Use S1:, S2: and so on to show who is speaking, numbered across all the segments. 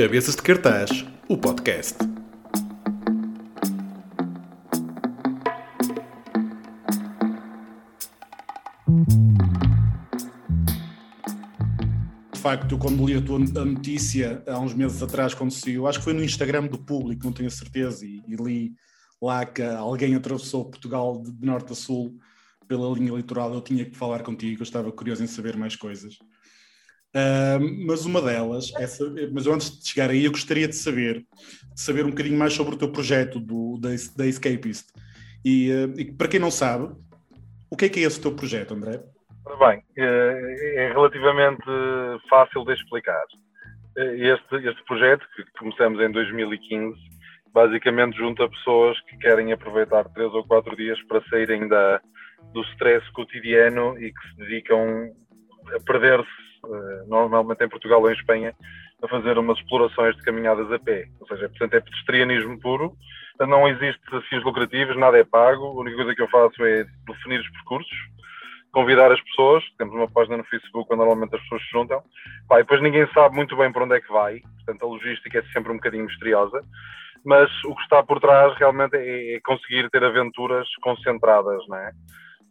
S1: Cabeças de Cartaz, o podcast. De facto, quando li a tua notícia há uns meses atrás, quando saiu, acho que foi no Instagram do público, não tenho a certeza, e, e li lá que alguém atravessou Portugal de norte a sul pela linha litoral, eu tinha que falar contigo, eu estava curioso em saber mais coisas. Uh, mas uma delas, mas antes de chegar aí, eu gostaria de saber, de saber um bocadinho mais sobre o teu projeto do, da, da Escapist. E, uh, e, para quem não sabe, o que é que é esse teu projeto, André?
S2: Bem, é, é relativamente fácil de explicar. Este, este projeto, que começamos em 2015, basicamente junta pessoas que querem aproveitar três ou quatro dias para saírem da, do stress cotidiano e que se dedicam a perder-se, normalmente em Portugal ou em Espanha, a fazer umas explorações de caminhadas a pé. Ou seja, portanto, é pedestrianismo puro, não existe desafios lucrativos, nada é pago, a única coisa que eu faço é definir os percursos, convidar as pessoas, temos uma página no Facebook onde normalmente as pessoas se juntam, Pá, depois ninguém sabe muito bem para onde é que vai, portanto a logística é sempre um bocadinho misteriosa, mas o que está por trás realmente é, é conseguir ter aventuras concentradas, não é?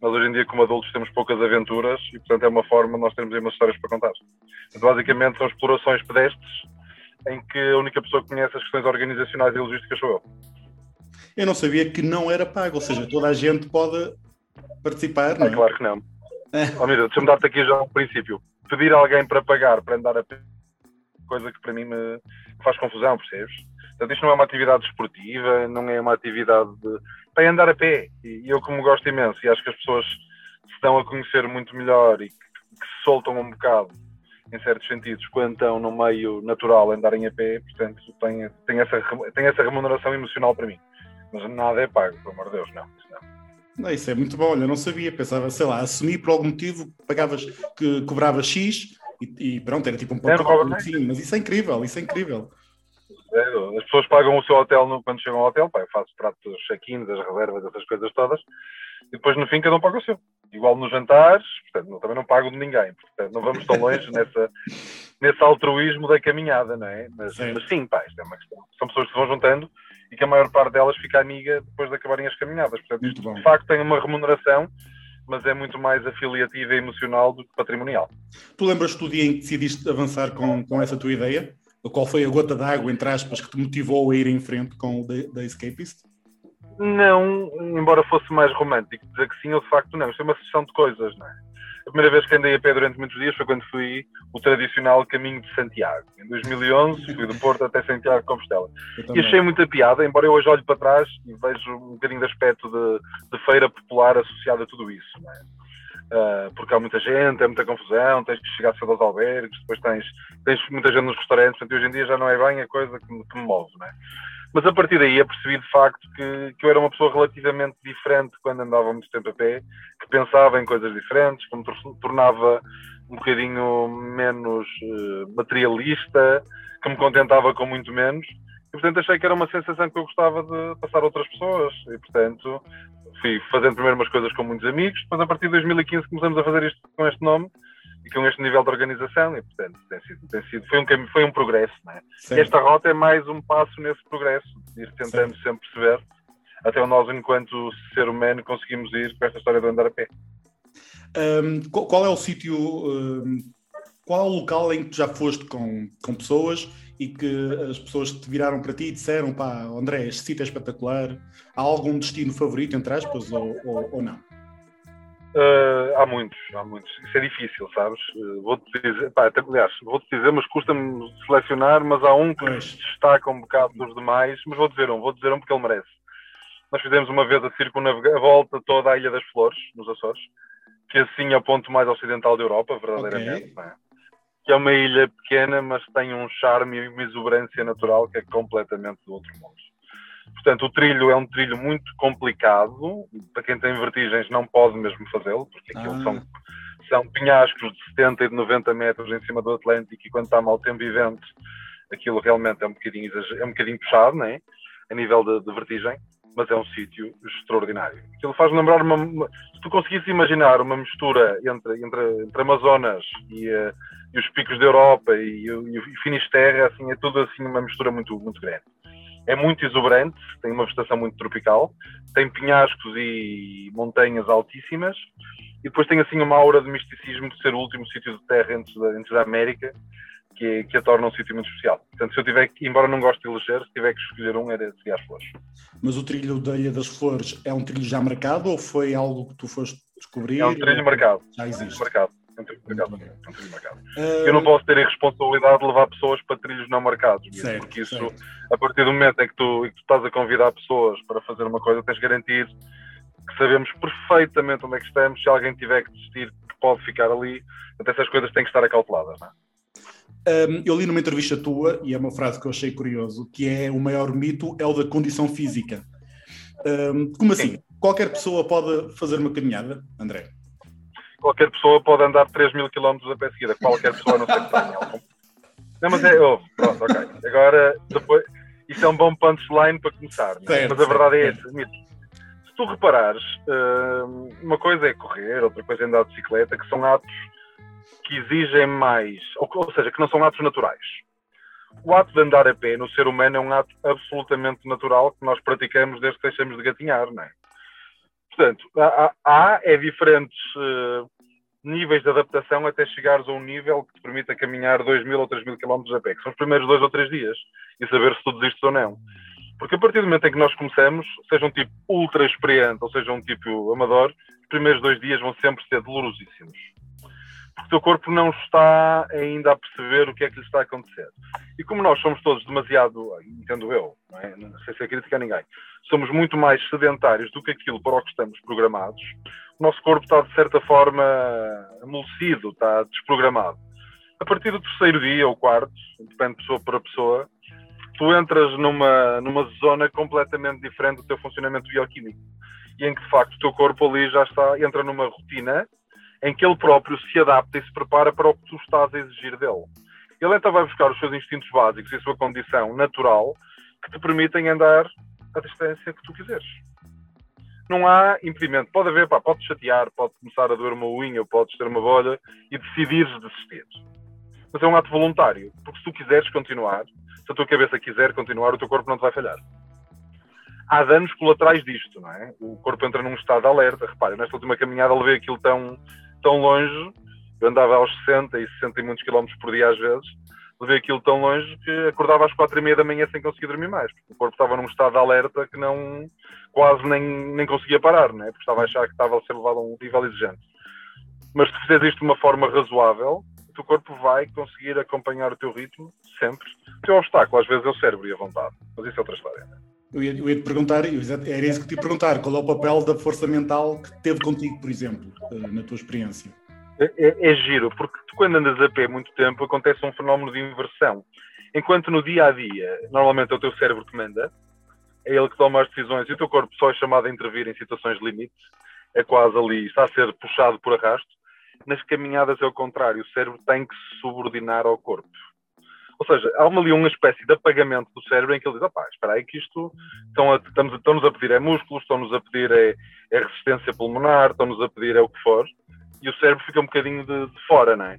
S2: Nós hoje em dia, como adultos, temos poucas aventuras e, portanto, é uma forma de nós termos aí umas histórias para contar. Então, basicamente, são explorações pedestres em que a única pessoa que conhece as questões organizacionais e logísticas sou eu.
S1: Eu não sabia que não era pago, ou seja, toda a gente pode participar, não é?
S2: é claro que não. É. Oh, deixa-me dar-te aqui já um princípio. Pedir alguém para pagar para andar a coisa que para mim me faz confusão, percebes? Portanto, isto não é uma atividade esportiva, não é uma atividade de... para andar a pé. E eu, como gosto imenso, e acho que as pessoas se estão a conhecer muito melhor e que, que se soltam um bocado, em certos sentidos, quando estão no meio natural andarem a pé, portanto, tem, tem, essa, tem essa remuneração emocional para mim. Mas nada é pago, pelo amor de Deus, não. Isso não.
S1: Não, isso é muito bom, eu não sabia, pensava, sei lá, assumi por algum motivo, pagavas, que cobrava X e, e pronto, era tipo um pacote, assim, mas isso é incrível, isso é incrível.
S2: É, as pessoas pagam o seu hotel no, quando chegam ao hotel, pá, eu faço trato dos check-ins, das reservas, essas coisas todas, e depois no fim cada um paga o seu. Igual nos jantares, portanto, não, também não pago de ninguém, portanto, não vamos tão longe nessa, nesse altruísmo da caminhada, não é? Mas sim, mas sim pá, isto é uma questão. São pessoas que se vão juntando e que a maior parte delas fica amiga depois de acabarem as caminhadas. Portanto, isto de facto tem uma remuneração, mas é muito mais afiliativa e emocional do que patrimonial.
S1: Tu lembras-te do dia em que decidiste avançar com, com essa tua ideia? Qual foi a gota d'água, entre aspas, que te motivou a ir em frente com o The, Escapist?
S2: Não, embora fosse mais romântico dizer que sim, eu de facto não. Isto é uma sessão de coisas, não é? A primeira vez que andei a pé durante muitos dias foi quando fui o tradicional caminho de Santiago. Em 2011 fui do Porto até Santiago de Compostela. E achei muita piada, embora eu hoje olhe para trás e vejo um bocadinho de aspecto de, de feira popular associado a tudo isso. Não é? Uh, porque há muita gente, é muita confusão, tens que chegar cedo aos albergues, depois tens, tens muita gente nos restaurantes, portanto, hoje em dia já não é bem a coisa que me, que me move, é? Mas a partir daí apercebi de facto que, que eu era uma pessoa relativamente diferente quando andava muito tempo a pé, que pensava em coisas diferentes, que me tornava um bocadinho menos uh, materialista, que me contentava com muito menos. E, portanto, achei que era uma sensação que eu gostava de passar a outras pessoas. E, portanto, fui fazendo primeiro umas coisas com muitos amigos, depois a partir de 2015 começamos a fazer isto com este nome e com este nível de organização e portanto tem sido, tem sido foi, um, foi um progresso é? esta rota é mais um passo nesse progresso ir tentando certo. sempre perceber até nós enquanto ser humano conseguimos ir com esta história de andar a pé
S1: um, qual é o sítio um, qual é o local em que já foste com, com pessoas e que as pessoas te viraram para ti e disseram, pá, André, este sítio é espetacular, há algum destino favorito, entre aspas, ou, ou, ou não?
S2: Uh, há muitos, há muitos. Isso é difícil, sabes? Uh, vou-te dizer, pá, até, aliás, vou-te dizer, mas custa-me selecionar, mas há um que pois. destaca um bocado dos demais, mas vou dizer um, vou dizer um porque ele merece. Nós fizemos uma vez a circunnavegar a volta toda a Ilha das Flores, nos Açores, que assim é o ponto mais ocidental da Europa, verdadeiramente. Okay. É? Que é uma ilha pequena, mas tem um charme e uma exuberância natural que é completamente do outro mundo. Portanto, o trilho é um trilho muito complicado. Para quem tem vertigens, não pode mesmo fazê-lo, porque aquilo ah. são, são penhascos de 70 e de 90 metros em cima do Atlântico e quando está mau tempo e vento, aquilo realmente é um bocadinho, é um bocadinho puxado, né? a nível de, de vertigem. Mas é um sítio extraordinário. Aquilo faz lembrar uma, uma, Se tu conseguisse imaginar uma mistura entre, entre, entre Amazonas e, uh, e, os picos da Europa e, e, e assim, é tudo assim uma mistura muito, muito grande. É muito exuberante, tem uma vegetação muito tropical, tem penhascos e montanhas altíssimas, e depois tem assim uma aura de misticismo de ser o último sítio de terra antes da, antes da América, que, que a torna um sítio muito especial. Portanto, se eu tiver que, embora não goste de eleger, se tiver que escolher um, era seguir as flores.
S1: Mas o trilho da Ilha das Flores é um trilho já marcado ou foi algo que tu foste descobrir?
S2: É um trilho marcado.
S1: Já existe. É um
S2: trilho marcado. É um trilho marcado. É um trilho marcado. Uh... Eu não posso ter a responsabilidade de levar pessoas para trilhos não marcados, certo, porque isso, certo. a partir do momento em que, tu, em que tu estás a convidar pessoas para fazer uma coisa, tens de garantir que sabemos perfeitamente onde é que estamos, se alguém tiver que desistir, que pode ficar ali. Até essas coisas têm que estar acauteladas, não é?
S1: Um, eu li numa entrevista tua, e é uma frase que eu achei curioso, que é o maior mito é o da condição física. Um, como assim? Sim. Qualquer pessoa pode fazer uma caminhada, André?
S2: Qualquer pessoa pode andar 3 mil quilómetros a pé seguida. Qualquer pessoa, não sei que tenha. Não, mas é, oh, pronto, ok. Agora, depois, isso é um bom punchline para começar. É? Certo, mas a verdade é essa, mito. Se tu reparares, uma coisa é correr, outra coisa é andar de bicicleta, que são atos que exigem mais, ou, ou seja, que não são atos naturais. O ato de andar a pé no ser humano é um ato absolutamente natural que nós praticamos desde que deixamos de gatinhar, não é? Portanto, há, há é diferentes uh, níveis de adaptação até chegares a um nível que te permita caminhar 2 mil ou 3 mil quilómetros a pé, que são os primeiros dois ou três dias, e saber se tu desistes ou não. Porque a partir do momento em que nós começamos, seja um tipo ultra experiente ou seja um tipo amador, os primeiros dois dias vão sempre ser dolorosíssimos porque o teu corpo não está ainda a perceber o que é que lhe está a acontecer. E como nós somos todos demasiado, entendo eu, não, é? não sei se é crítica a ninguém, somos muito mais sedentários do que aquilo para o que estamos programados, o nosso corpo está de certa forma amolecido, está desprogramado. A partir do terceiro dia ou quarto, depende de pessoa para pessoa, tu entras numa, numa zona completamente diferente do teu funcionamento bioquímico e em que de facto o teu corpo ali já está, entra numa rotina em que ele próprio se adapta e se prepara para o que tu estás a exigir dele. Ele então vai buscar os seus instintos básicos e a sua condição natural que te permitem andar a distância que tu quiseres. Não há impedimento. Pode haver, pá, pode chatear, pode começar a doer uma unha, podes ter uma bolha e decidires desistir. Mas é um ato voluntário, porque se tu quiseres continuar, se a tua cabeça quiser continuar, o teu corpo não te vai falhar. Há danos colaterais disto, não é? O corpo entra num estado de alerta. Repare, nesta última caminhada levei aquilo tão, tão longe, eu andava aos 60 e 60 e muitos quilómetros por dia às vezes, levei aquilo tão longe que acordava às quatro e meia da manhã sem conseguir dormir mais. O corpo estava num estado de alerta que não, quase nem, nem conseguia parar, né? porque estava a achar que estava a ser levado a um nível exigente. Mas se fizeres isto de uma forma razoável, o teu corpo vai conseguir acompanhar o teu ritmo sempre. O teu obstáculo às vezes é o cérebro e a vontade, mas isso é outra história. Né?
S1: Eu ia, eu ia te perguntar, era isso que te ia perguntar, qual é o papel da força mental que teve contigo, por exemplo, eh, na tua experiência?
S2: É, é, é giro, porque tu, quando andas a pé muito tempo acontece um fenómeno de inversão. Enquanto no dia a dia, normalmente é o teu cérebro que manda, é ele que toma as decisões e o teu corpo só é chamado a intervir em situações de limite, é quase ali, está a ser puxado por arrasto. Nas caminhadas é o contrário, o cérebro tem que se subordinar ao corpo. Ou seja, há uma, ali uma espécie de apagamento do cérebro em que ele diz: opá, espera aí que isto estão a, estamos, estão-nos a pedir é músculos, estão-nos a pedir é, é, resistência pulmonar, estão-nos a pedir é o que for, e o cérebro fica um bocadinho de, de, fora, não é?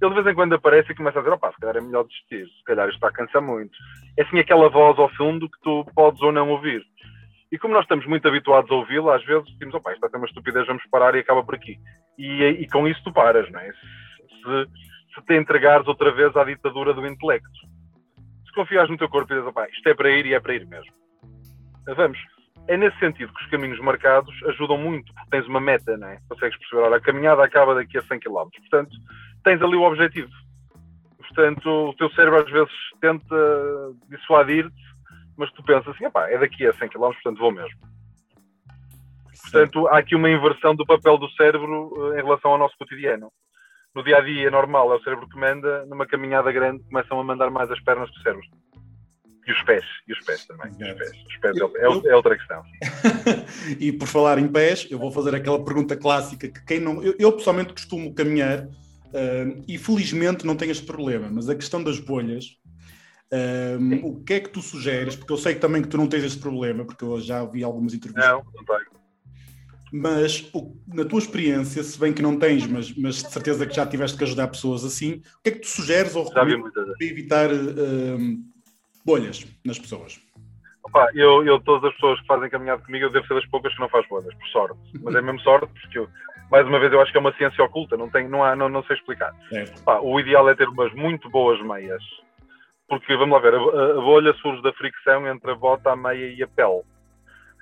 S2: Ele de vez em quando aparece e começa a dizer: opá, se calhar é melhor desistir, se calhar isto está a cansar muito. É assim aquela voz ao fundo que tu podes ou não ouvir. E como nós estamos muito habituados a ouvi-la, às vezes dizemos, opá, isto está a ser uma estupidez, vamos parar e acaba por aqui. E, e com isso tu paras, não é? Se, se te entregares outra vez à ditadura do intelecto. Se confiares no teu corpo e dizes, isto é para ir e é para ir mesmo. Vamos. É nesse sentido que os caminhos marcados ajudam muito, porque tens uma meta, não é? Consegues perceber, olha, a caminhada acaba daqui a 100 km. Portanto, tens ali o objetivo. Portanto, o teu cérebro às vezes tenta dissuadir-te, mas tu pensas assim, é daqui a 100 km, portanto vou mesmo. Portanto, há aqui uma inversão do papel do cérebro eh, em relação ao nosso cotidiano no dia a dia normal é o cérebro que manda, numa caminhada grande começam a mandar mais as pernas que o cérebro. E os pés, e os pés também. Os pés, os pés é, é, é, outra questão.
S1: e por falar em pés, eu vou fazer aquela pergunta clássica que quem não. Eu, eu pessoalmente costumo caminhar uh, e felizmente não tenho este problema, mas a questão das bolhas. Um, o que é que tu sugeres? Porque eu sei também que tu não tens este problema, porque eu já vi algumas entrevistas.
S2: Não, não tenho.
S1: Mas o, na tua experiência, se bem que não tens, mas, mas de certeza que já tiveste que ajudar pessoas assim, o que é que tu sugeres ou recomendas para evitar um, bolhas nas pessoas?
S2: Opa, eu, eu, todas as pessoas que fazem caminhada comigo, eu devo ser das poucas que não faz bolhas, por sorte. Mas é mesmo sorte, porque eu, mais uma vez eu acho que é uma ciência oculta, não, tem, não, há, não, não sei explicar. Opa, o ideal é ter umas muito boas meias, porque vamos lá ver, a, a, bolha surge da fricção entre a bota, a meia e a pele.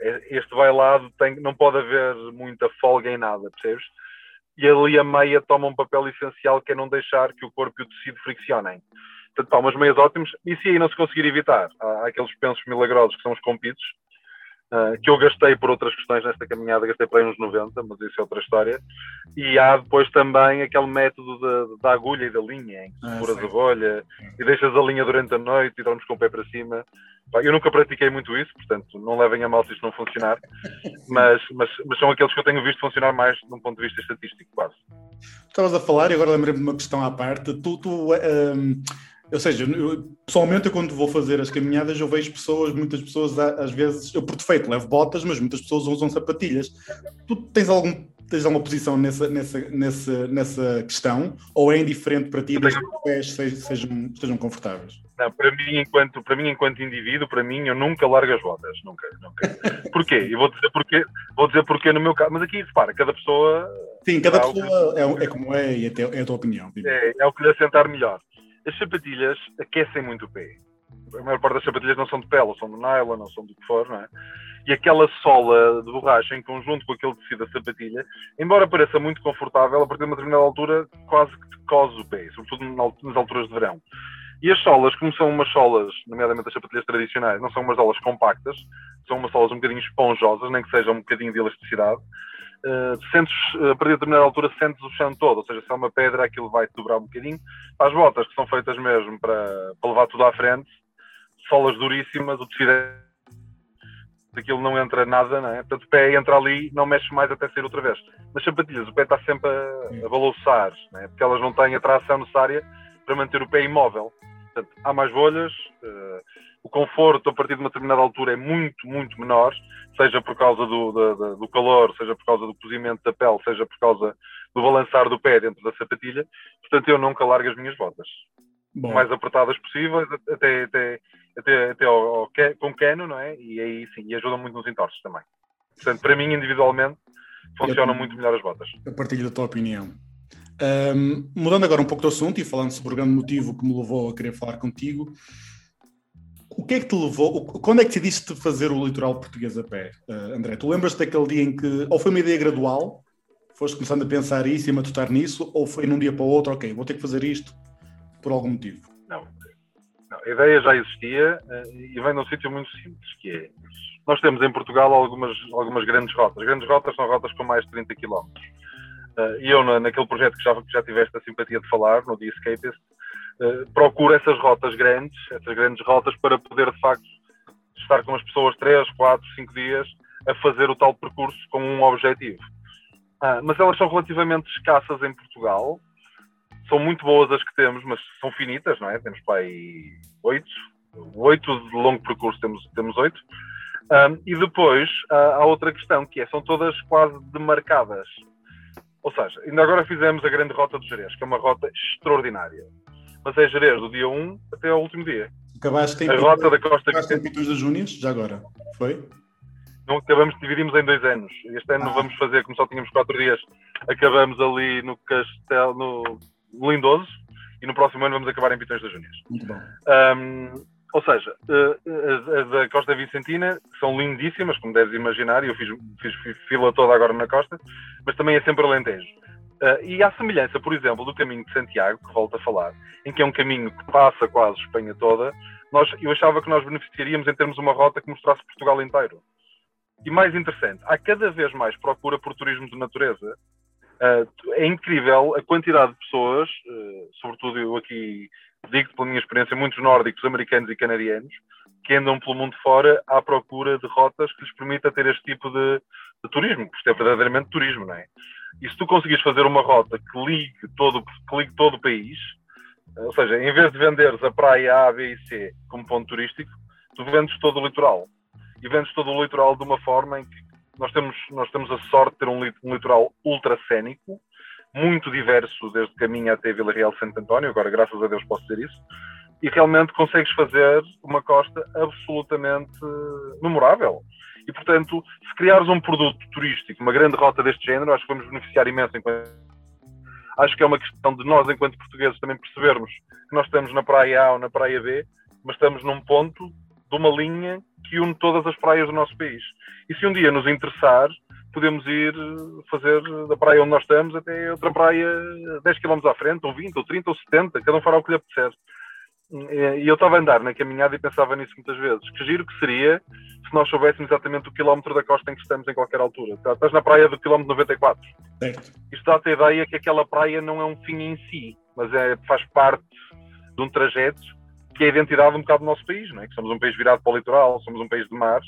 S2: Este vai lado tem, não pode haver muita folga em nada, percebes? E ali a meia toma um papel essencial que é não deixar que o corpo e o tecido friccionem. Portanto, pá, umas meias ótimas. E se aí não se conseguir evitar, há, aqueles pensos milagrosos que são os compitos, uh, que eu gastei por outras questões nesta caminhada, gastei para aí uns 90, mas isso é outra história. E há depois também aquele método da, da agulha e da linha, em que ah, furas a bolha e deixas a linha durante a noite e dormes com o pé para cima. Pá, eu nunca pratiquei muito isso, portanto, não levem a mal se isto não funcionar, mas, mas, mas são aqueles que eu tenho visto funcionar mais de um ponto de vista estatístico, quase.
S1: Estavas a falar e agora lembrei-me de uma questão à parte. Tu, tu um ou seja, eu, pessoalmente, eu, quando vou fazer as caminhadas, eu vejo pessoas, muitas pessoas, às vezes, eu por defeito levo botas, mas muitas pessoas usam sapatilhas. Tu tens algum tens alguma posição nessa, nessa, nessa, nessa questão ou é indiferente para ti desde que os pés sejam, sejam confortáveis?
S2: Não, para mim, enquanto, para mim, enquanto indivíduo, para mim, eu nunca largo as botas. Nunca, nunca. Porquê? E vou dizer porquê, vou dizer porquê no meu caso. Mas aqui, repara, cada pessoa.
S1: Sim, cada pessoa é, é, como é e é, é a tua opinião.
S2: É, é o que lhe assentar melhor. As sapatilhas aquecem muito o pé. A maior parte das sapatilhas não são de pele, são de nylon, não são do que for, não é? E aquela sola de borracha em conjunto com aquele tecido da sapatilha, embora pareça muito confortável, a partir de uma determinada altura quase que te cose o pé, sobretudo nas alturas de verão. E as solas, como são umas solas, nomeadamente as sapatilhas tradicionais, não são umas solas compactas, são umas solas um bocadinho esponjosas, nem que seja um bocadinho de elasticidade, Uh, sentes, a partir de determinada altura, sentes o chão todo, ou seja, se é uma pedra, aquilo vai-te dobrar um bocadinho. As botas, que são feitas mesmo para, para levar tudo à frente, solas duríssimas, o tecido é aquilo não entra nada, não é? Portanto, o pé entra ali, não mexe mais até sair outra vez. Nas sapatilhas, o pé está sempre a, a balançar, é? porque elas não têm a tração necessária para manter o pé imóvel. Portanto, há mais bolhas, uh, o conforto a partir de uma determinada altura é muito, muito menor, seja por causa do, do, do, calor, seja por causa do cozimento da pele, seja por causa do balançar do pé dentro da sapatilha. Portanto, eu nunca largo as minhas botas. Bom. O mais apertadas possíveis, até, até, até, até ao, ao, com cano, não é? E aí sim, e ajudam muito nos entorces também. Portanto, para mim, individualmente, funcionam muito melhor as botas.
S1: A partilho da tua opinião. Um, mudando agora um pouco do assunto e falando sobre o grande motivo que me levou a querer falar contigo, que é que te levou? Quando é que decidiste fazer o litoral português a pé, uh, André? Tu lembras daquele dia em que, ou foi uma ideia gradual, foste começando a pensar isso e a matutar nisso, ou foi num dia para o outro, ok, vou ter que fazer isto por algum motivo?
S2: Não. não a ideia já existia uh, e vem de um sítio muito simples, que é, nós temos em Portugal algumas, algumas grandes rotas. Grandes rotas são rotas com mais de 30 km. Uh, e eu, na, naquele projeto que já, que já tiveste a simpatia de falar, no The Escapist, eh, procura essas rotas grandes, essas grandes rotas, para poder de facto estar com as pessoas 3, 4, 5 dias a fazer o tal percurso com um objetivo. Ah, mas elas são relativamente escassas em Portugal. São muito boas as que temos, mas são finitas, não é? Temos para aí 8, 8 de longo percurso, temos, temos 8. Um, e depois uh, há outra questão, que é, são todas quase demarcadas. Ou seja, ainda agora fizemos a grande rota do Jerez, que é uma rota extraordinária mas é Jerez do dia 1 até ao último dia.
S1: Acabaste
S2: em a rota da Costa
S1: Acabaste em Pitões das Júnias, já agora, foi?
S2: Não acabamos, dividimos em dois anos. Este ano ah. vamos fazer, como só tínhamos quatro dias, acabamos ali no Castelo, no Lindoso, e no próximo ano vamos acabar em Pitões das Júnias.
S1: Muito bom.
S2: Um, ou seja, as da Costa Vicentina são lindíssimas, como deves imaginar, e eu fiz, fiz fila toda agora na Costa, mas também é sempre Alentejo. Uh, e à semelhança, por exemplo, do caminho de Santiago, que volto a falar, em que é um caminho que passa quase Espanha toda, nós, eu achava que nós beneficiaríamos em termos uma rota que mostrasse Portugal inteiro. E mais interessante, há cada vez mais procura por turismo de natureza. Uh, é incrível a quantidade de pessoas, uh, sobretudo eu aqui digo pela minha experiência, muitos nórdicos, americanos e canadianos, que andam pelo mundo fora à procura de rotas que lhes permita ter este tipo de, de turismo, porque isto é verdadeiramente turismo, não é? E se tu conseguires fazer uma rota que ligue todo, que ligue todo o país, Ou seja, em vez de venderes a praia A, B e C como ponto turístico, tu vendes todo o litoral. E vendes todo o litoral de uma forma em que nós temos, nós temos a sorte de ter um, um litoral ultracénico, muito diverso, desde Caminha até Vila Real Santo António, agora graças a Deus posso dizer isso, e realmente consegues fazer uma costa absolutamente memorável. E, portanto, se criares um produto turístico, uma grande rota deste género, acho que vamos beneficiar imenso. Enquanto... Acho que é uma questão de nós, enquanto portugueses, também percebermos que nós estamos na praia A ou na praia B, mas estamos num ponto de uma linha que une todas as praias do nosso país. E se um dia nos interessar, podemos ir fazer da praia onde nós estamos até outra praia 10 km à frente, ou 20, ou 30, ou 70, cada um fará o que lhe apetecer. E eu estava a andar na caminhada e pensava nisso muitas vezes. Que giro que seria se nós soubéssemos exatamente o quilómetro da costa em que estamos em qualquer altura. Tá, estás na praia do quilómetro 94. Certo. Isto dá-te a ideia que aquela praia não é um fim em si, mas é, faz parte de um trajeto que é a identidade um bocado do nosso país, não é? Que somos um país virado para o litoral, somos um país de mar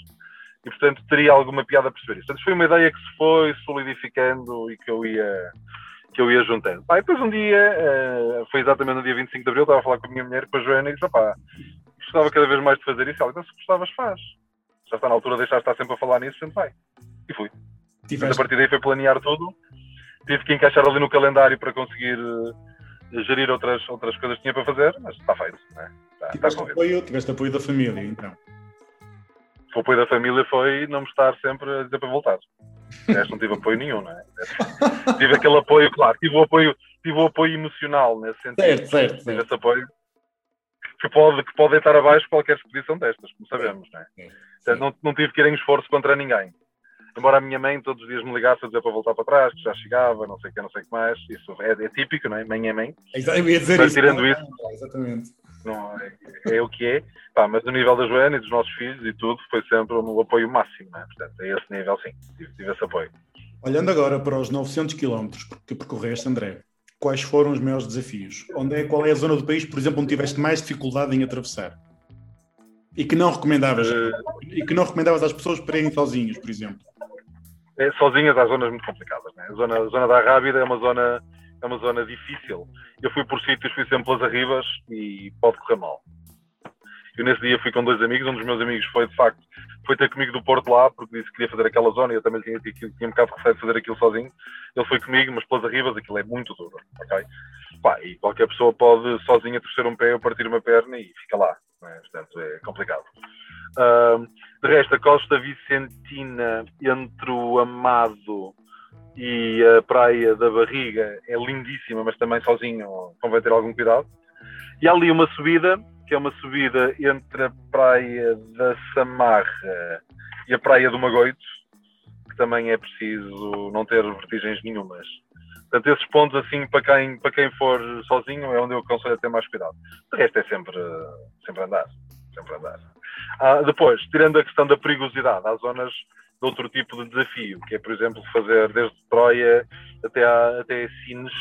S2: e, portanto, teria alguma piada a perceber isso. Portanto, foi uma ideia que se foi solidificando e que eu ia que eu ia juntando. Pá, depois um dia, uh, foi exatamente no dia 25 de Abril, estava a falar com a minha mulher, com a Joana, e disse, pá, gostava cada vez mais de fazer isso. Ela então se gostavas, faz. Já está na altura de deixar de estar sempre a falar nisso, sempre vai. E fui. Mas a partir daí foi planear tudo. Tive que encaixar ali no calendário para conseguir uh, gerir outras, outras coisas que tinha para fazer, mas está feito. Né? Está,
S1: tiveste, está apoio, tiveste apoio da família, então?
S2: O apoio da família foi não me estar sempre a dizer para voltar. Não tive apoio nenhum, não é? tive aquele apoio, claro, tive o apoio, tive o apoio emocional nesse sentido.
S1: Certo, certo.
S2: Tive certo. esse apoio que pode, que pode estar abaixo qualquer expedição destas, como sabemos, não é? Portanto, não, não tive que ir em esforço contra ninguém. Embora a minha mãe todos os dias me ligasse a dizer para voltar para trás, que já chegava, não sei o que, não sei o que mais. Isso é, é típico, não é? Mãe é mãe.
S1: Eu ia dizer
S2: Mas,
S1: isso.
S2: tirando isso,
S1: exatamente.
S2: Não, é, é, o que é. Pá, mas o nível da Joana e dos nossos filhos e tudo foi sempre um apoio máximo, não é? Portanto, a esse nível, sim, tive, tive esse apoio.
S1: Olhando agora para os 900 km que percorreste, André, quais foram os maiores desafios? Onde é, qual é a zona do país, por exemplo, onde tiveste mais dificuldade em atravessar? E que não recomendavas, uh, e que não recomendavas às pessoas para irem sozinhos, por exemplo?
S2: É, sozinhas há zonas muito complicadas. Né? A, zona, a zona da Rábida é uma zona, é uma zona difícil. Eu fui por sítios, fui sempre pelas arribas e pode correr mal. Eu nesse dia fui com dois amigos, um dos meus amigos foi de facto, foi ter comigo do Porto lá, porque disse que queria fazer aquela zona e eu também tinha, tinha, tinha um bocado de receio de fazer aquilo sozinho. Ele foi comigo, mas pelas arribas aquilo é muito duro, ok? Pá, e qualquer pessoa pode sozinha torcer um pé ou partir uma perna e fica lá, é? portanto é complicado. De resto, a Costa Vicentina entre o Amado e a Praia da Barriga é lindíssima, mas também sozinho convém ter algum cuidado. E há ali uma subida que é uma subida entre a praia da Samarra e a praia do Magoito, que também é preciso não ter vertigens nenhumas. Portanto, esses pontos, assim, para quem, para quem for sozinho, é onde eu aconselho a ter mais cuidado. O resto é sempre, sempre andar. Sempre andar. Ah, depois, tirando a questão da perigosidade, há zonas de outro tipo de desafio, que é, por exemplo, fazer desde Troia até, a, até Sines,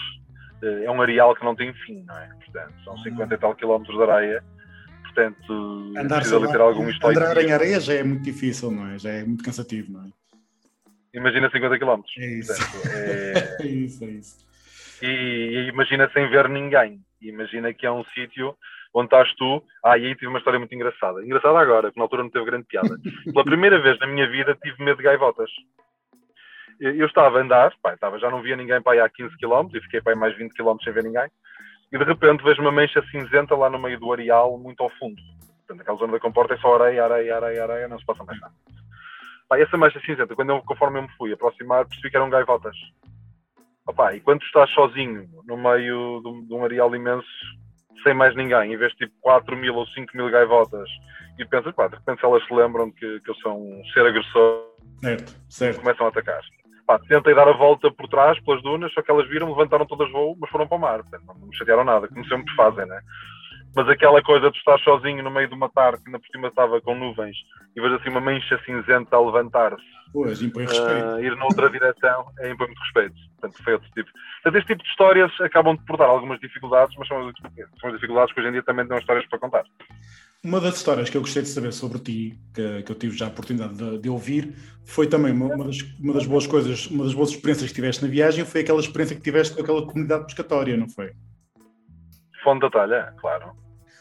S2: é um areal que não tem fim, não é? Portanto, são 50 e tal quilómetros de areia portanto
S1: andar, precisa ter algum Andar em areia já é muito difícil, não é? Já é muito cansativo, não é?
S2: Imagina 50 km.
S1: É isso. Portanto, é... é isso, é isso.
S2: E, e, imagina sem ver ninguém. Imagina que é um sítio onde estás tu. Ah, e aí tive uma história muito engraçada. Engraçada agora, que na altura não teve grande piada. Pela primeira vez na minha vida tive medo de gaivotas. Eu estava a andar, pá, estava, já não via ninguém para aí há 15 km e fiquei para aí mais 20 km sem ver ninguém e de repente vejo uma mancha cinzenta lá no meio do areal, muito ao fundo. Portanto, aquela zona da comporta é só areia, areia, areia, areia, não se passa mais nada. Pá, essa mancha cinzenta, quando eu, conforme eu me fui aproximar, percebi que eram gaivotas. Opa, e quando estás sozinho, no meio de, de um areal imenso, sem mais ninguém, em vez de tipo 4 mil ou 5 mil gaivotas, e pensas, pá, de repente elas se lembram que, que eu sou um ser agressor,
S1: certo, certo.
S2: começam a atacar pá, tentei dar a volta por trás, pelas dunas, só que elas viram, levantaram todas voo, mas foram para o mar. Portanto, não me chatearam nada, como sempre fazem, né? Mas aquela coisa de estar sozinho no meio de uma tarde, que ainda por cima estava com nuvens, e vejo assim uma mancha cinzenta a levantar-se,
S1: pois, impõe respeito.
S2: Uh, ir noutra direção, é impõe muito respeito. Portanto, foi outro tipo. Portanto, este tipo de histórias acabam por dar algumas dificuldades, mas são as, são as dificuldades que hoje em dia também têm histórias para contar.
S1: Uma das histórias que eu gostei de saber sobre ti, que, que eu tive já a oportunidade de, de ouvir, foi também uma, uma, das, uma, das, boas coisas, uma das boas experiências que tiveste na viagem, foi aquela experiência que tiveste com aquela comunidade pescatória, não foi?
S2: Fonte da Talha, claro.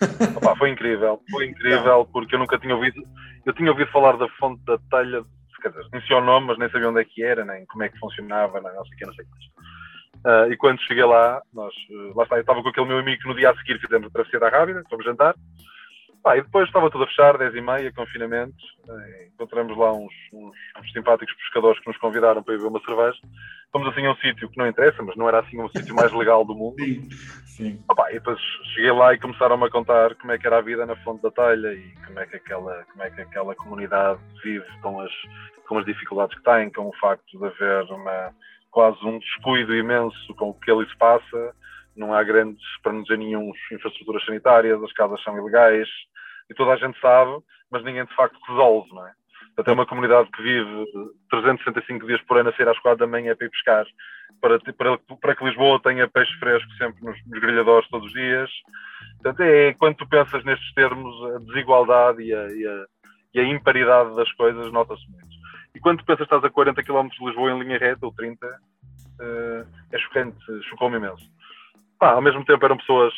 S2: Opa, foi incrível, foi incrível porque eu nunca tinha ouvido, eu tinha ouvido falar da Fonte da Talha, quer dizer, conhecia o nome, mas nem sabia onde é que era, nem como é que funcionava, não sei o que, não sei o que. Uh, e quando cheguei lá, nós, uh, lá está, eu estava com aquele meu amigo que no dia a seguir fizemos a travessia da Rábida, fomos jantar. Ah, e depois estava tudo a fechar, 10 e meia, confinamento. Uh, encontramos lá uns, uns, uns, simpáticos pescadores que nos convidaram para ir beber uma cerveja. Fomos assim a um sítio que não interessa, mas não era assim o sítio mais legal do mundo. Sim, sim. E depois cheguei lá e começaram-me a contar como é que era a vida na Fonte da Talha e como é que aquela, como é que aquela comunidade vive com as, com as dificuldades que tem, com o facto de haver uma quase um descuido imenso com o que ali se passa. Não há grandes, para não dizer nenhum, infraestruturas sanitárias, as casas são ilegais e toda a gente sabe, mas ninguém de facto resolve, não é? Portanto, é uma comunidade que vive 365 dias por ano a sair às quatro da manhã para ir pescar, para, para, para que Lisboa tenha peixe fresco sempre nos, nos grelhadores todos os dias. Portanto, é quando tu pensas nestes termos, a desigualdade e a, e a, e a imparidade das coisas nota-se muito. E quando pensas que estás a 40 km de Lisboa em linha reta, ou 30, uh, eh, é chocante, chocou-me imenso. Pá, ao mesmo tempo eram pessoas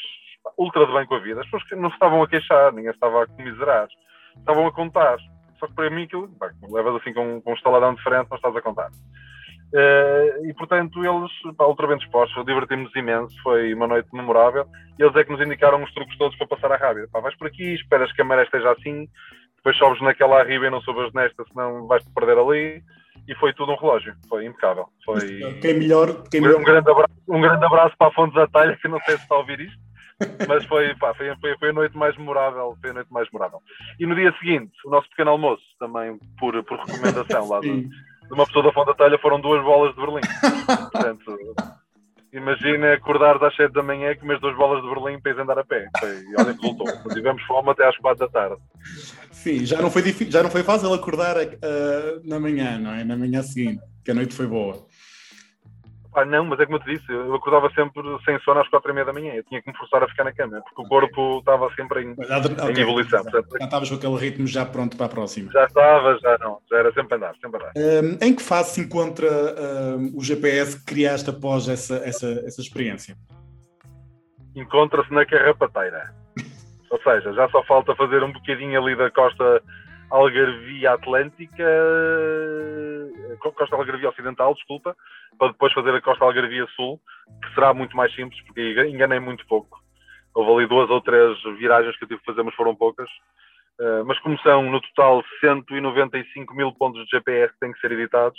S2: ultra de bem com a vida, as pessoas que não estavam a queixar, ninguém estava a comiserar, estavam a contar. Só que para mim aquilo, pá, levas assim com, com um estaladão diferente, não estás a contar. Uh, e portanto eles, pá, ultra bem dispostos, divertimos imenso, foi uma noite memorável. E eles é que nos indicaram os truques todos para passar a rábida. Pá, vais por aqui, esperas que a maré esteja assim, depois sobes naquela arriba e não sobes nesta, senão vais-te perder ali. E foi tudo um relógio, foi impecável. Foi...
S1: Quem melhor, quem
S2: melhor... Um, grande abraço, um grande abraço para a Fonte da Talha, que não sei se está a ouvir isto, mas foi, pá, foi, foi, foi, a noite mais memorável. Foi a noite mais memorável. E no dia seguinte, o nosso pequeno almoço, também por, por recomendação lá de, de uma pessoa da Fonte da Talha, foram duas bolas de Berlim. Portanto, Imagina acordar às 7 da manhã com as duas bolas de Berlim para ir andar a pé. E olha que voltou. Tivemos fome até às 4 da tarde.
S1: Sim, já não foi, difícil, já não foi fácil acordar uh, na manhã, não é? Na manhã seguinte, que a noite foi boa.
S2: Ah, não, mas é como eu te disse, eu acordava sempre sem sono às quatro e meia da manhã. Eu tinha que me forçar a ficar na cama, porque o corpo estava sempre em, okay, em evolução.
S1: Já, estavas com aquele ritmo já pronto para a próxima.
S2: Já estava, já não. Já era sempre andar, sempre andar.
S1: Um, em que fase se encontra um, o GPS que criaste após essa, essa, essa experiência?
S2: Encontra-se na carrapateira. Ou seja, já só falta fazer um bocadinho ali da costa Algarvia Atlântica, Costa Algarvia Ocidental, desculpa, para depois fazer a Costa Algarvia Sul, que será muito mais simples, porque enganei muito pouco. Houve ali duas ou três viragens que eu tive que fazer, mas foram poucas. Uh, mas como são no total 195 mil pontos de GPS que têm que ser editados,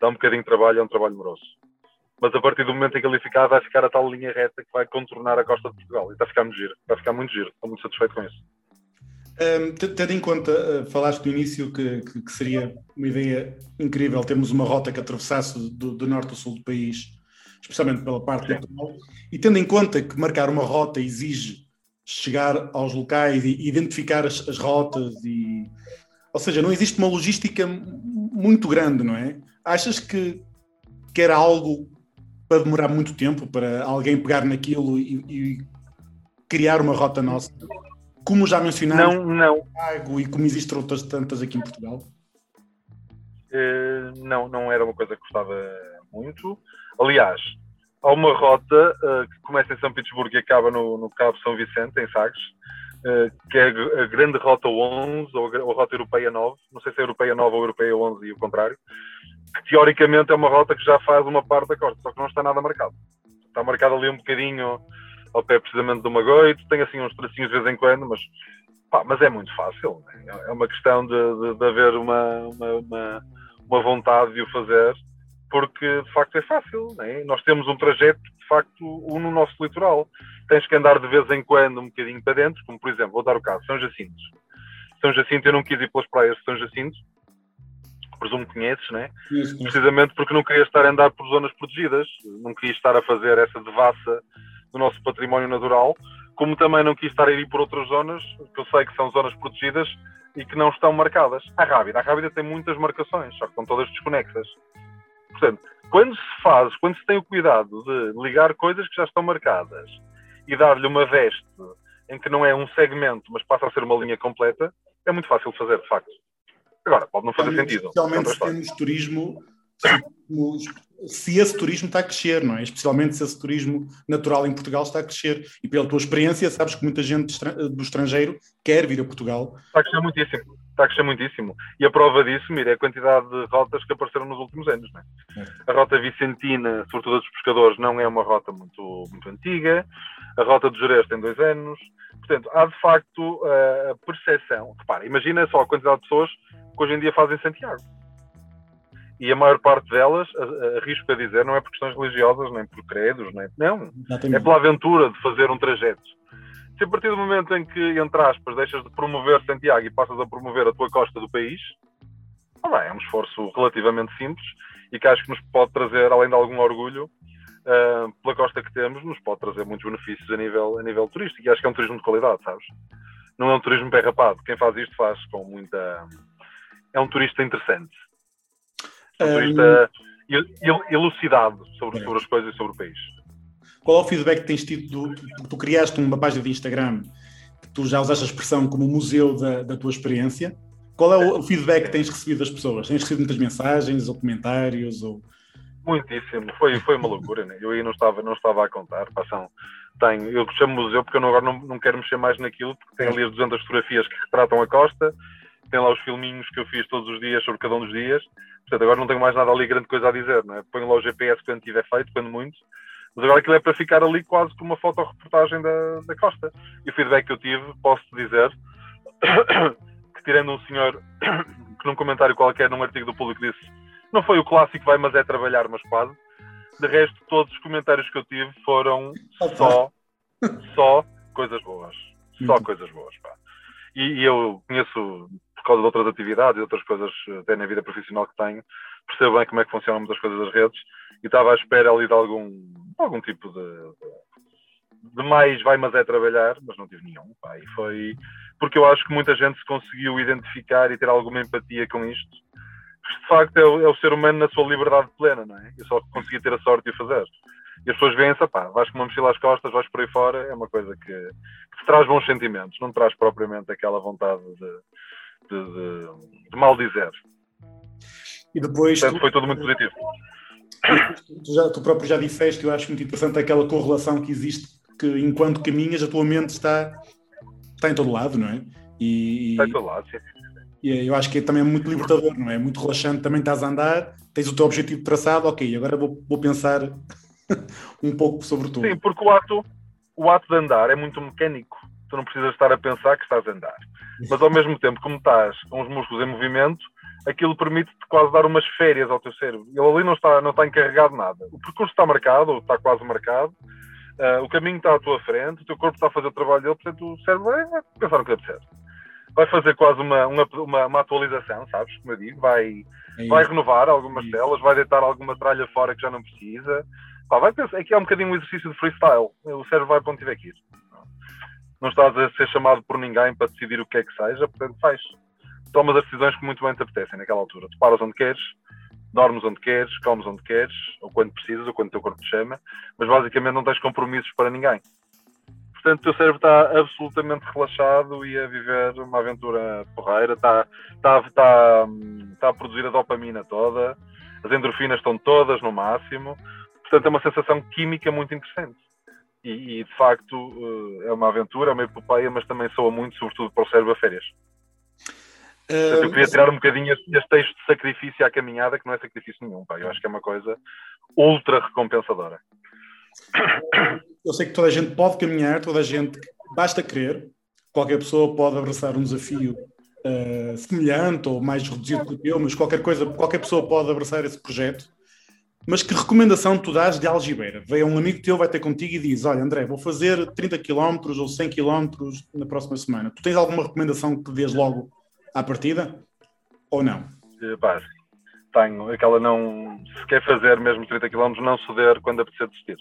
S2: dá um bocadinho de trabalho, é um trabalho moroso. Mas a partir do momento em que ele ficar, vai ficar a tal linha reta que vai contornar a costa de Portugal. E está a ficar muito giro, vai ficar muito giro. Estou muito satisfeito com isso.
S1: Um, tendo em conta, uh, falaste no início que, que, que, seria uma ideia incrível termos uma rota que atravessasse do, do norte ao sul do país, especialmente pela parte litoral, e tendo em conta que marcar uma rota exige chegar aos locais e identificar as, as rotas, e, ou seja, não existe uma logística muito grande, não é? Achas que, que era algo para demorar muito tempo para alguém pegar naquilo e, e criar uma rota nossa? Como já mencionaste,
S2: não, não.
S1: Pago e como existem outras tantas aqui em Portugal?
S2: Uh, não, não era uma coisa que gostava muito. Aliás, há uma rota uh, que começa em São Petersburgo e acaba no, no Cabo São Vicente, em Sagres, uh, que é a Grande Rota 11 ou a, Rota Europeia 9. Não sei se é Europeia 9 ou Europeia 11 e o contrário. Que teoricamente é uma rota que já faz uma parte da costa, só que não está nada marcado. Está marcado ali um bocadinho ao pé precisamente de uma goito, tem assim uns tracinhos de vez em quando, mas, pá, mas é muito fácil. Né? É uma questão de, de, de haver uma, uma, uma, uma, vontade de o fazer, porque de facto é fácil. Né? Nós temos um trajeto de facto um no nosso litoral. Tens que andar de vez em quando um bocadinho para dentro, como por exemplo, vou dar o caso, São Jacinto. São Jacinto, eu não quis ir pelas praias de São Jacinto, presumo que conheces, né? Isso, Precisamente porque não queria estar a andar por zonas protegidas, não queria estar a fazer essa devassa do nosso património natural, como também não quis estar a ir por outras zonas, que eu sei que são zonas protegidas e que não estão marcadas. A Rábida, a Rábida tem muitas marcações, só que estão todas desconexas. Portanto, quando se faz, quando se tem o cuidado de ligar coisas que já estão marcadas e dar-lhe uma veste em que não é um segmento, mas passa a ser uma linha completa, é muito fácil de fazer, de facto. Agora, pode não fazer sentido.
S1: Especialmente se temos turismo, se esse turismo está a crescer, não é? Especialmente se esse turismo natural em Portugal está a crescer. E pela tua experiência, sabes que muita gente do estrangeiro quer vir a Portugal.
S2: Está a crescer muitíssimo. Está a crescer muitíssimo. E a prova disso, mira, é a quantidade de rotas que apareceram nos últimos anos. Não é? A rota Vicentina, sobretudo dos pescadores, não é uma rota muito, muito antiga. A rota do Jerez tem dois anos. Portanto, há de facto a percepção. Repara, imagina só a quantidade de pessoas que hoje em dia fazem Santiago e a maior parte delas, arrisco a dizer, não é por questões religiosas, nem por credos, nem, não, Exatamente. é pela aventura de fazer um trajeto. Se a partir do momento em que, entre aspas, deixas de promover Santiago e passas a promover a tua costa do país, ah, é um esforço relativamente simples e que acho que nos pode trazer, além de algum orgulho, uh, pela costa que temos, nos pode trazer muitos benefícios a nível, a nível turístico. E acho que é um turismo de qualidade, sabes? Não é um turismo bem rapado. Quem faz isto faz com muita. É um turista interessante um turista elucidado sobre, sobre as coisas e sobre o país.
S1: Qual é o feedback que tens tido? Do, tu, criaste uma página de Instagram que tu já usaste a expressão como museu da, da tua experiência. Qual é o, o feedback que tens recebido das pessoas? Tens recebido muitas mensagens ou comentários? Ou...
S2: Muitíssimo, foi, foi uma loucura, né? eu aí não estava, não estava a contar, passam, tenho, eu chamo museu porque eu não, agora não, não quero mexer mais naquilo, porque tem ali as 200 fotografias que retratam a costa, tem lá os filminhos que eu fiz todos os dias sobre cada um dos dias, Portanto, agora não tenho mais nada ali grande coisa a dizer, não é? Ponho lá o GPS quando tiver feito, quando muito, mas agora aquilo é para ficar ali quase como uma fotoreportagem da, da costa. E o feedback que eu tive, posso dizer, que tirando um senhor que num comentário qualquer, num artigo do público disse não foi o clássico vai, mas é trabalhar, mas quase. De resto, todos os comentários que eu tive foram só, só coisas boas. Só coisas boas, pá. E, e eu conheço causa de outras atividades e outras coisas até na vida profissional que tenho, percebo bem como é que funcionam muitas coisas das redes e estava à espera ali de algum, algum tipo de, de mais vai, mas é trabalhar, mas não tive nenhum. Pá, e foi porque eu acho que muita gente se conseguiu identificar e ter alguma empatia com isto. de facto é o, é o ser humano na sua liberdade plena, não é? Eu só consegui ter a sorte de o fazer. E as pessoas veem-se, pá, vais com uma mochila às costas, vais por aí fora, é uma coisa que, que te traz bons sentimentos, não traz propriamente aquela vontade de, de, de, de mal dizer.
S1: E depois.
S2: Portanto, tu, foi tudo muito positivo.
S1: Tu, já, tu próprio já disseste, eu acho muito interessante aquela correlação que existe, que enquanto caminhas, a tua mente está, está em todo lado, não é?
S2: E, está em todo lado, sim.
S1: E eu acho que é também muito libertador, não é? Muito relaxante, também estás a andar, tens o teu objetivo traçado, ok, agora vou, vou pensar um pouco sobre tudo.
S2: Sim, porque o ato, o ato de andar é muito mecânico tu não precisas estar a pensar que estás a andar. Mas ao mesmo tempo, como estás com os músculos em movimento, aquilo permite-te quase dar umas férias ao teu cérebro. Ele ali não está, não está encarregado nada. O percurso está marcado, ou está quase marcado, uh, o caminho está à tua frente, o teu corpo está a fazer o trabalho dele, portanto o cérebro vai, vai pensar no que ser. Vai fazer quase uma, uma, uma, uma, atualização, sabes? Como eu digo, vai, é vai renovar algumas é telas, vai deitar alguma tralha fora que já não precisa. Pá, vai pensar, aqui é um bocadinho um exercício de freestyle. O cérebro vai para onde tiver que ir não estás a ser chamado por ninguém para decidir o que é que seja, portanto faz. Tomas as decisões que muito bem te apetecem naquela altura. Tu paras onde queres, dormes onde queres, comes onde queres, ou quando precisas, ou quando o teu corpo te chama, mas basicamente não tens compromissos para ninguém. Portanto, o teu cérebro está absolutamente relaxado e a viver uma aventura porreira, está, está, está, está a produzir a dopamina toda, as endorfinas estão todas no máximo, portanto é uma sensação química muito interessante e, e, de facto eh, é uma aventura, é uma epopeia, mas também soa muito, sobretudo para o cérebro a férias. Uh, eu queria tirar um bocadinho este texto de sacrifício à caminhada, que não é sacrifício nenhum, pá. eu acho que é uma coisa ultra recompensadora.
S1: Eu sei que toda a gente pode caminhar, toda a gente, basta querer, qualquer pessoa pode abraçar um desafio uh, semelhante ou mais reduzido que o teu, mas qualquer coisa, qualquer pessoa pode abraçar esse projeto mas que recomendação tu dás de algibeira? Veio um amigo teu, vai ter contigo e diz: Olha, André, vou fazer 30 km ou 100 km na próxima semana. Tu tens alguma recomendação que dês logo à partida? Ou não?
S2: Pá, tenho. Aquela não. Se quer fazer mesmo 30 km, não ceder quando apetecer desistir.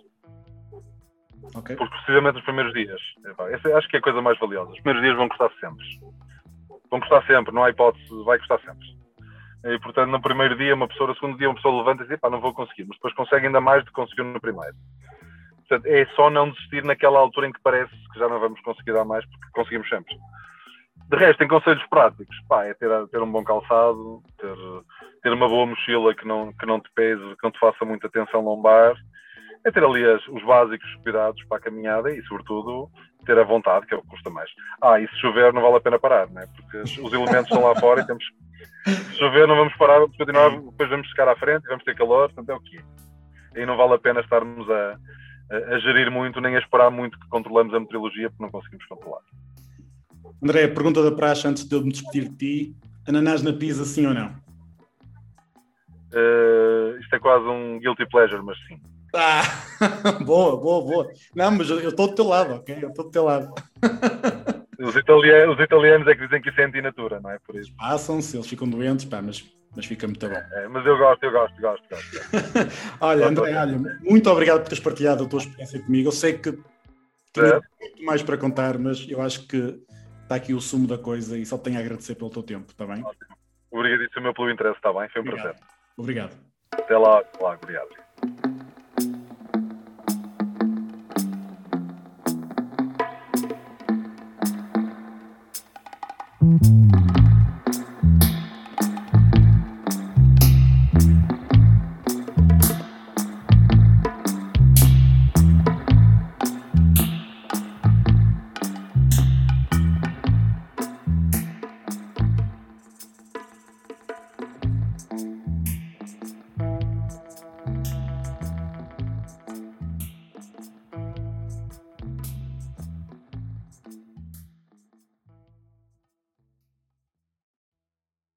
S2: Okay. Porque precisamente nos primeiros dias. Essa, acho que é a coisa mais valiosa. Os primeiros dias vão custar sempre. Vão custar sempre, não há hipótese, vai custar sempre. E, portanto, no primeiro dia, uma pessoa, no segundo dia, uma pessoa levanta e diz, pá, não vou conseguir, mas depois consegue ainda mais do que conseguiu no primeiro. Portanto, é só não desistir naquela altura em que parece que já não vamos conseguir dar mais, porque conseguimos sempre. De resto, em conselhos práticos, pá, é ter, ter um bom calçado, ter, ter uma boa mochila que não, que não te pese, que não te faça muita tensão lombar, é ter ali as, os básicos cuidados para a caminhada e, sobretudo, ter a vontade, que é o que custa mais. Ah, e se chover não vale a pena parar, né? porque os elementos estão lá fora e temos. Se chover não vamos parar, vamos continuar, depois vamos ficar à frente e vamos ter calor, portanto é o que é. E não vale a pena estarmos a, a, a gerir muito, nem a esperar muito que controlamos a meteorologia, porque não conseguimos controlar.
S1: André, pergunta da praxe antes de eu me despedir de ti: ananás na pizza, sim ou não?
S2: Uh, isto é quase um guilty pleasure, mas sim.
S1: Ah, boa, boa, boa. Não, mas eu estou do teu lado, ok? Eu estou do teu lado.
S2: Os italianos, os italianos é que dizem que isso é antinatura, não é? Por isso.
S1: Passam-se, eles ficam doentes, pá, mas, mas fica muito bom.
S2: É, mas eu gosto, eu gosto, gosto. gosto.
S1: olha, André, olha, muito obrigado por teres partilhado a tua experiência comigo. Eu sei que tinha é. muito mais para contar, mas eu acho que está aqui o sumo da coisa e só tenho a agradecer pelo teu tempo, está bem?
S2: Obrigadíssimo pelo interesse, está bem? Foi um
S1: obrigado.
S2: prazer.
S1: Obrigado.
S2: Até lá, lá, obrigado.